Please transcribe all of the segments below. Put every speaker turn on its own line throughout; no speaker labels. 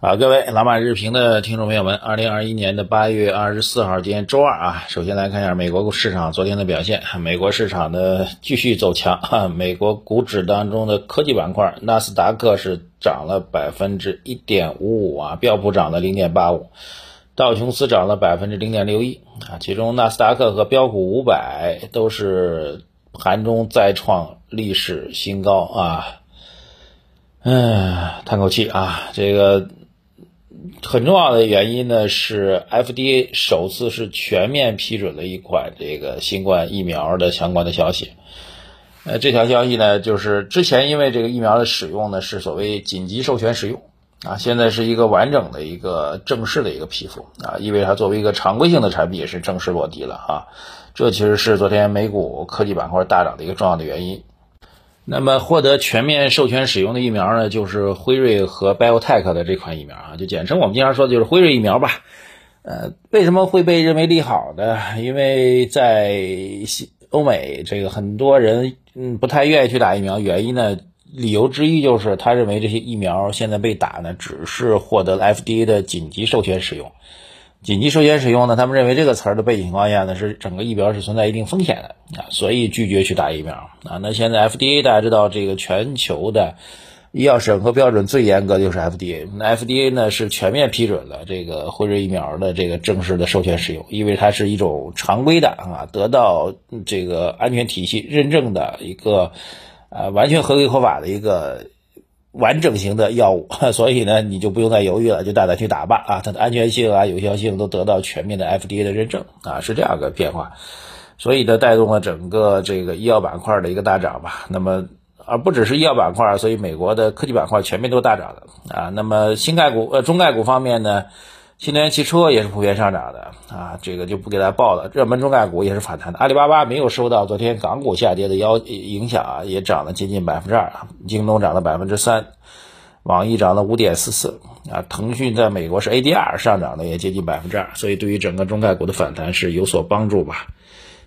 好，各位老马日评的听众朋友们，二零二一年的八月二十四号，今天周二啊。首先来看一下美国市场昨天的表现，美国市场的继续走强啊。美国股指当中的科技板块，纳斯达克是涨了百分之一点五五啊，标普涨了零点八五，道琼斯涨了百分之零点六一啊。其中纳斯达克和标普五百都是盘中再创历史新高啊。唉，叹口气啊，这个。很重要的原因呢是 FDA 首次是全面批准了一款这个新冠疫苗的相关的消息。呃，这条消息呢就是之前因为这个疫苗的使用呢是所谓紧急授权使用啊，现在是一个完整的一个正式的一个批复啊，意味着它作为一个常规性的产品也是正式落地了啊。这其实是昨天美股科技板块大涨的一个重要的原因。那么获得全面授权使用的疫苗呢，就是辉瑞和 BioTech 的这款疫苗啊，就简称我们经常说的就是辉瑞疫苗吧。呃，为什么会被认为利好呢？因为在欧美，这个很多人嗯不太愿意去打疫苗，原因呢，理由之一就是他认为这些疫苗现在被打呢，只是获得了 FDA 的紧急授权使用。紧急授权使用呢？他们认为这个词儿的背景情况下呢，是整个疫苗是存在一定风险的啊，所以拒绝去打疫苗啊。那现在 FDA 大家知道，这个全球的医药审核标准最严格的就是 FDA。那 FDA 呢是全面批准了这个辉瑞疫苗的这个正式的授权使用，因为它是一种常规的啊，得到这个安全体系认证的一个呃完全合规合法的一个。完整型的药物，所以呢，你就不用再犹豫了，就大胆去打吧啊！它的安全性啊、有效性都得到全面的 FDA 的认证啊，是这样个变化，所以呢，带动了整个这个医药板块的一个大涨吧。那么，而不只是医药板块，所以美国的科技板块全面都大涨了啊。那么，新概股呃中概股方面呢？新能源汽车也是普遍上涨的啊，这个就不给大家报了。热门中概股也是反弹的，阿里巴巴没有受到昨天港股下跌的要影响啊，也涨了接近百分之二。京东涨了百分之三，网易涨了五点四四啊。腾讯在美国是 ADR 上涨的，也接近百分之二，所以对于整个中概股的反弹是有所帮助吧。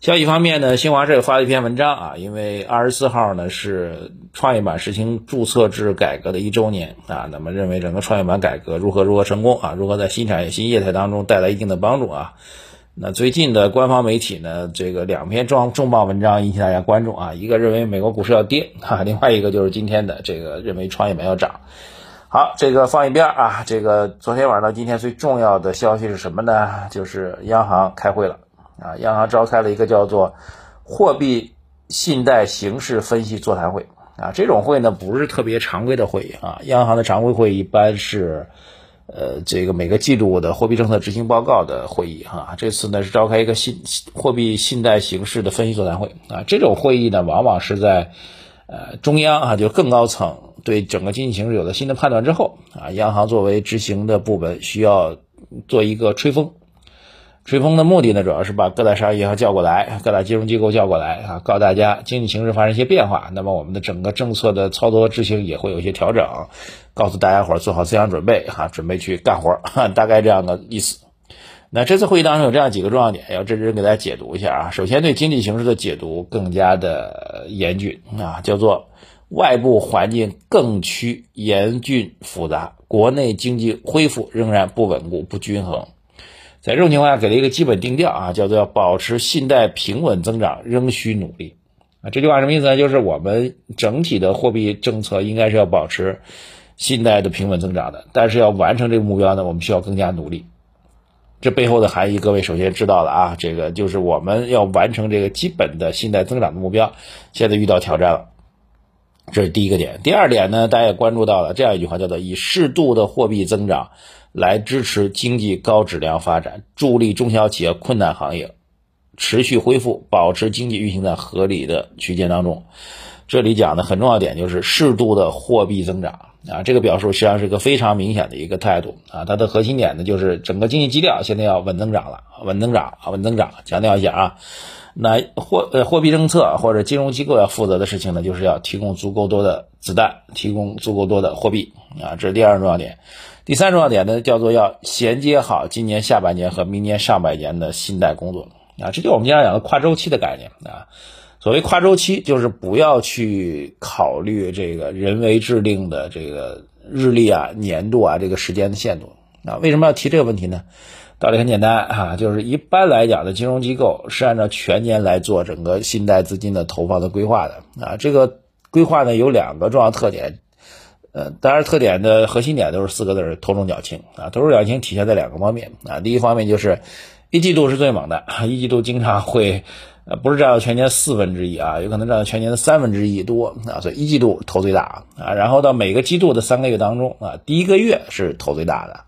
消息方面呢，新华社发了一篇文章啊，因为二十四号呢是创业板实行注册制改革的一周年啊，那么认为整个创业板改革如何如何成功啊，如何在新产业新业态当中带来一定的帮助啊。那最近的官方媒体呢，这个两篇重重磅文章引起大家关注啊，一个认为美国股市要跌啊，另外一个就是今天的这个认为创业板要涨。好，这个放一边啊，这个昨天晚上到今天最重要的消息是什么呢？就是央行开会了。啊，央行召开了一个叫做货币信贷形势分析座谈会啊，这种会呢不是特别常规的会议啊，央行的常规会议一般是呃这个每个季度的货币政策执行报告的会议哈，这次呢是召开一个信货币信贷形势的分析座谈会啊，这种会议呢往往是在呃中央啊就更高层对整个经济形势有了新的判断之后啊，央行作为执行的部门需要做一个吹风。吹风的目的呢，主要是把各大商业银行叫过来，各大金融机构叫过来啊，告诉大家经济形势发生一些变化，那么我们的整个政策的操作执行也会有一些调整，告诉大家伙做好思想准备哈，准备去干活，哈 大概这样的意思。那这次会议当中有这样几个重要点，要认真给大家解读一下啊。首先对经济形势的解读更加的严峻啊，叫做外部环境更趋严峻复杂，国内经济恢复仍然不稳固不均衡。在这种情况下，给了一个基本定调啊，叫做要保持信贷平稳增长，仍需努力啊。这句话什么意思呢？就是我们整体的货币政策应该是要保持信贷的平稳增长的，但是要完成这个目标呢，我们需要更加努力。这背后的含义，各位首先知道了啊，这个就是我们要完成这个基本的信贷增长的目标，现在遇到挑战了。这是第一个点。第二点呢，大家也关注到了这样一句话，叫做以适度的货币增长。来支持经济高质量发展，助力中小企业、困难行业持续恢复，保持经济运行在合理的区间当中。这里讲的很重要点就是适度的货币增长啊，这个表述实际上是一个非常明显的一个态度啊。它的核心点呢就是整个经济基调现在要稳增长了，稳增长啊，稳增长，强调一下啊。那货呃货币政策或者金融机构要负责的事情呢，就是要提供足够多的子弹，提供足够多的货币啊，这是第二重要点。第三重要点呢，叫做要衔接好今年下半年和明年上半年的信贷工作啊，这就我们经常讲的跨周期的概念啊。所谓跨周期，就是不要去考虑这个人为制定的这个日历啊、年度啊这个时间的限度啊。为什么要提这个问题呢？道理很简单啊，就是一般来讲的金融机构是按照全年来做整个信贷资金的投放的规划的啊。这个规划呢有两个重要特点，呃，当然特点的核心点都是四个字：头重脚轻啊。头重脚轻体现在两个方面啊。第一方面就是一季度是最猛的，一季度经常会呃不是占到全年四分之一啊，有可能占到全年的三分之一多啊，所以一季度头最大啊。然后到每个季度的三个月当中啊，第一个月是头最大的。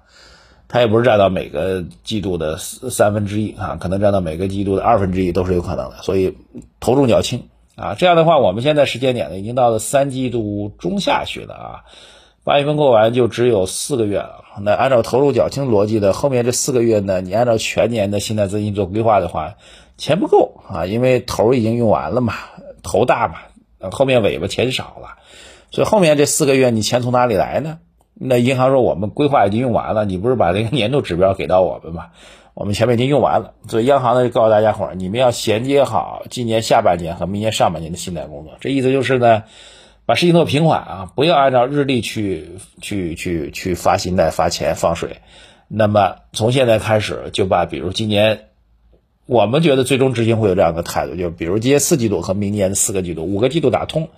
它也不是占到每个季度的三分之一啊，可能占到每个季度的二分之一都是有可能的，所以头重脚轻啊。这样的话，我们现在时间点呢，已经到了三季度中下旬了啊，八月份过完就只有四个月了。那按照头重脚轻逻辑的，后面这四个月呢，你按照全年的信贷资金做规划的话，钱不够啊，因为头已经用完了嘛，头大嘛，后面尾巴钱少了，所以后面这四个月你钱从哪里来呢？那银行说我们规划已经用完了，你不是把这个年度指标给到我们吗？我们前面已经用完了，所以央行呢就告诉大家伙儿，你们要衔接好今年下半年和明年上半年的信贷工作。这意思就是呢，把事情做平缓啊，不要按照日历去去去去发信贷、发钱、放水。那么从现在开始就把，比如今年我们觉得最终执行会有这样的态度，就比如今年四季度和明年四个季度、五个季度打通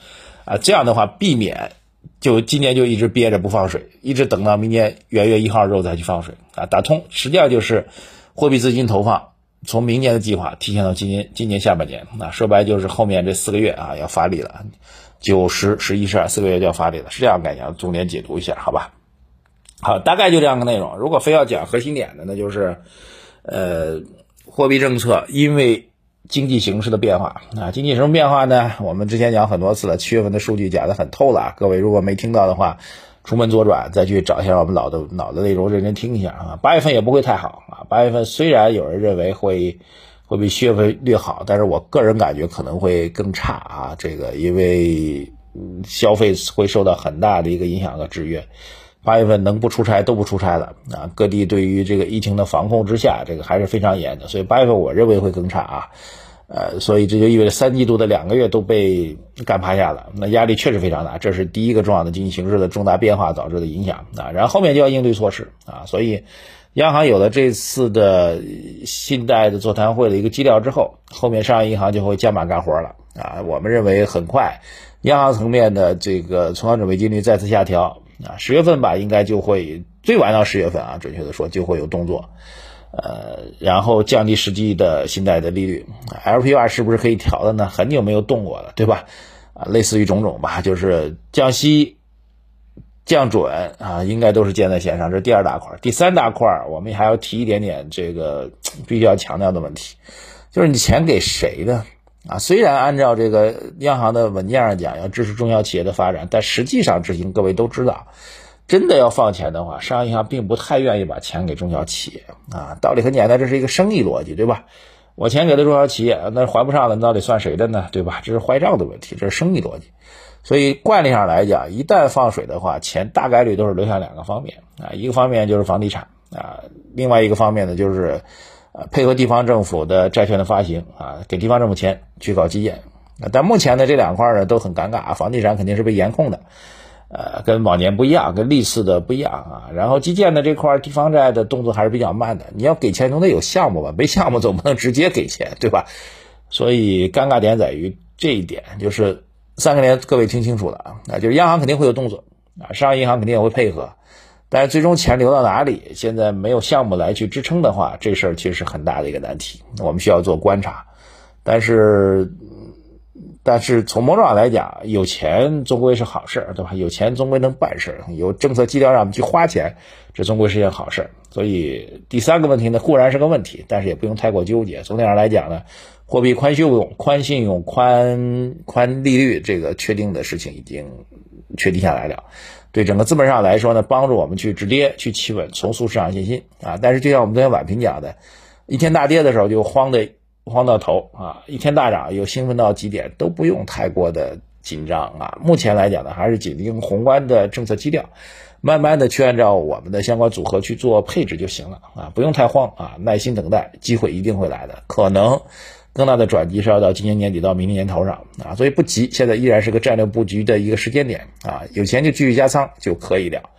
啊，这样的话避免。就今年就一直憋着不放水，一直等到明年元月一号之后再去放水啊，打通实际上就是货币资金投放从明年的计划提前到今年今年下半年啊，说白就是后面这四个月啊要发力了，九十十一十二四个月就要发力了，是这样概念，重点解读一下好吧？好，大概就这样个内容。如果非要讲核心点的，那就是呃货币政策因为。经济形势的变化啊，经济什么变化呢？我们之前讲很多次了，七月份的数据讲的很透了。各位如果没听到的话，出门左转再去找一下我们老的老的内容，认真听一下啊。八月份也不会太好啊，八月份虽然有人认为会会比七月份略好，但是我个人感觉可能会更差啊。这个因为消费会受到很大的一个影响和制约。八月份能不出差都不出差了啊！各地对于这个疫情的防控之下，这个还是非常严的，所以八月份我认为会更差啊。呃，所以这就意味着三季度的两个月都被干趴下了，那压力确实非常大，这是第一个重要的经济形势的重大变化导致的影响啊。然后后面就要应对措施啊，所以央行有了这次的信贷的座谈会的一个基调之后，后面商业银行就会加码干活了啊。我们认为很快，央行层面的这个存款准备金率再次下调。啊，十月份吧，应该就会最晚到十月份啊，准确的说就会有动作，呃，然后降低实际的信贷的利率，LPR 是不是可以调的呢？很久没有动过了，对吧？啊，类似于种种吧，就是降息、降准啊，应该都是箭在弦上，这是第二大块。第三大块，我们还要提一点点这个必须要强调的问题，就是你钱给谁呢？啊，虽然按照这个央行的文件上讲要支持中小企业的发展，但实际上执行，各位都知道，真的要放钱的话，商业银行并不太愿意把钱给中小企业啊。道理很简单，这是一个生意逻辑，对吧？我钱给了中小企业，那还不上了，那到底算谁的呢？对吧？这是坏账的问题，这是生意逻辑。所以惯例上来讲，一旦放水的话，钱大概率都是流向两个方面啊，一个方面就是房地产啊，另外一个方面呢就是。啊，配合地方政府的债券的发行啊，给地方政府钱去搞基建。但目前呢，这两块呢都很尴尬，房地产肯定是被严控的，呃，跟往年不一样，跟历次的不一样啊。然后基建的这块，地方债的动作还是比较慢的。你要给钱，总得有项目吧？没项目总不能直接给钱，对吧？所以尴尬点在于这一点，就是三个年，各位听清楚了啊，那就是央行肯定会有动作啊，商业银行肯定也会配合。但是最终钱流到哪里？现在没有项目来去支撑的话，这事儿其实是很大的一个难题。我们需要做观察。但是但是从某种上来讲，有钱终归是好事儿，对吧？有钱终归能办事儿，有政策基调让我们去花钱，这终归是件好事儿。所以第三个问题呢，固然是个问题，但是也不用太过纠结。总体上来讲呢，货币宽信用、宽信用、宽宽利率这个确定的事情已经确定下来了。对整个资本市场来说呢，帮助我们去止跌、去企稳、重塑市场信心啊。但是就像我们昨天晚评讲的，一天大跌的时候就慌的。慌到头啊！一天大涨又兴奋到极点，都不用太过的紧张啊。目前来讲呢，还是紧盯宏观的政策基调，慢慢的去按照我们的相关组合去做配置就行了啊，不用太慌啊，耐心等待，机会一定会来的。可能更大的转机是要到今年年底到明年年头上啊，所以不急，现在依然是个战略布局的一个时间点啊，有钱就继续加仓就可以了。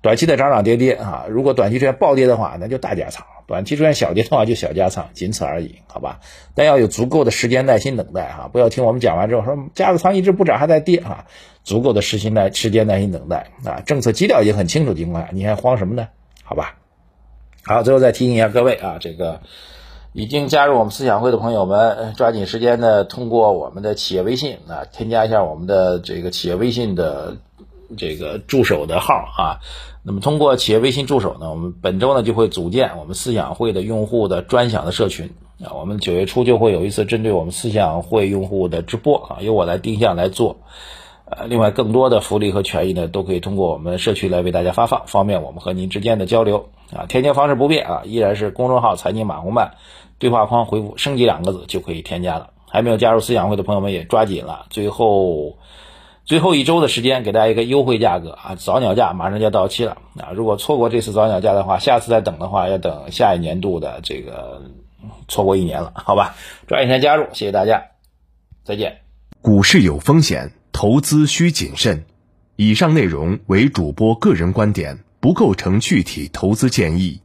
短期的涨涨跌跌啊，如果短期出现暴跌的话，那就大加仓；短期出现小跌的话，就小加仓，仅此而已，好吧？但要有足够的时间耐心等待哈，不要听我们讲完之后说加个仓一直不涨还在跌啊，足够的时心耐时间耐心等待啊，政策基调已经很清楚的情况下，你还慌什么呢？好吧？好，最后再提醒一下各位啊，这个已经加入我们思想会的朋友们，抓紧时间呢，通过我们的企业微信啊，添加一下我们的这个企业微信的。这个助手的号啊，那么通过企业微信助手呢，我们本周呢就会组建我们思想会的用户的专享的社群啊，我们九月初就会有一次针对我们思想会用户的直播啊，由我来定向来做，呃，另外更多的福利和权益呢，都可以通过我们社区来为大家发放，方便我们和您之间的交流啊，添加方式不变啊，依然是公众号财经马红漫，对话框回复升级两个字就可以添加了，还没有加入思想会的朋友们也抓紧了，最后。最后一周的时间，给大家一个优惠价格啊，早鸟价马上就要到期了啊！如果错过这次早鸟价的话，下次再等的话，要等下一年度的这个，错过一年了，好吧？抓紧时间加入，谢谢大家，再见。
股市有风险，投资需谨慎。以上内容为主播个人观点，不构成具体投资建议。